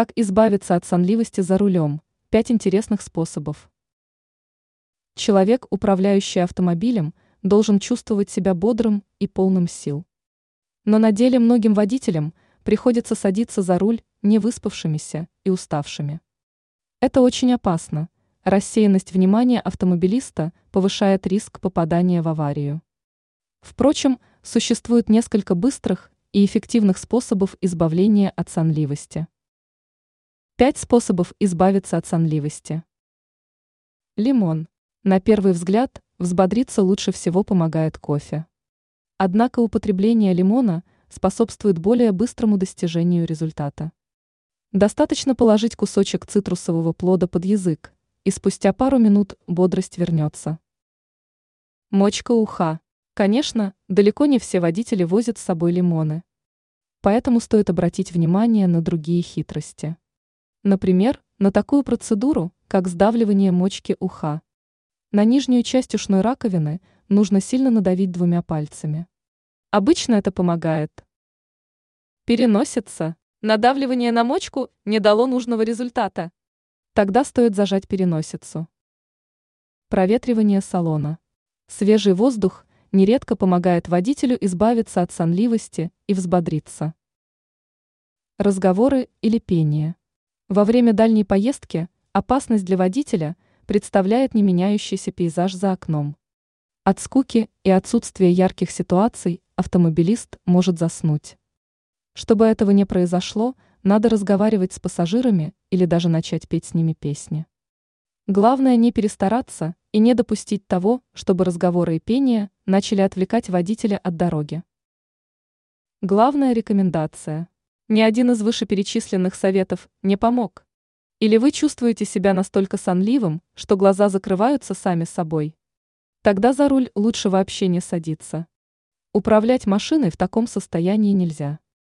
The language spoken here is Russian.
Как избавиться от сонливости за рулем? Пять интересных способов. Человек, управляющий автомобилем, должен чувствовать себя бодрым и полным сил. Но на деле многим водителям приходится садиться за руль не выспавшимися и уставшими. Это очень опасно. Рассеянность внимания автомобилиста повышает риск попадания в аварию. Впрочем, существует несколько быстрых и эффективных способов избавления от сонливости. Пять способов избавиться от сонливости. Лимон. На первый взгляд, взбодриться лучше всего помогает кофе. Однако употребление лимона способствует более быстрому достижению результата. Достаточно положить кусочек цитрусового плода под язык, и спустя пару минут бодрость вернется. Мочка уха. Конечно, далеко не все водители возят с собой лимоны. Поэтому стоит обратить внимание на другие хитрости. Например, на такую процедуру, как сдавливание мочки уха. На нижнюю часть ушной раковины нужно сильно надавить двумя пальцами. Обычно это помогает. Переносится. Надавливание на мочку не дало нужного результата. Тогда стоит зажать переносицу. Проветривание салона. Свежий воздух нередко помогает водителю избавиться от сонливости и взбодриться. Разговоры или пение. Во время дальней поездки опасность для водителя представляет не меняющийся пейзаж за окном. От скуки и отсутствия ярких ситуаций автомобилист может заснуть. Чтобы этого не произошло, надо разговаривать с пассажирами или даже начать петь с ними песни. Главное не перестараться и не допустить того, чтобы разговоры и пение начали отвлекать водителя от дороги. Главная рекомендация. Ни один из вышеперечисленных советов не помог. Или вы чувствуете себя настолько сонливым, что глаза закрываются сами собой. Тогда за руль лучше вообще не садиться. Управлять машиной в таком состоянии нельзя.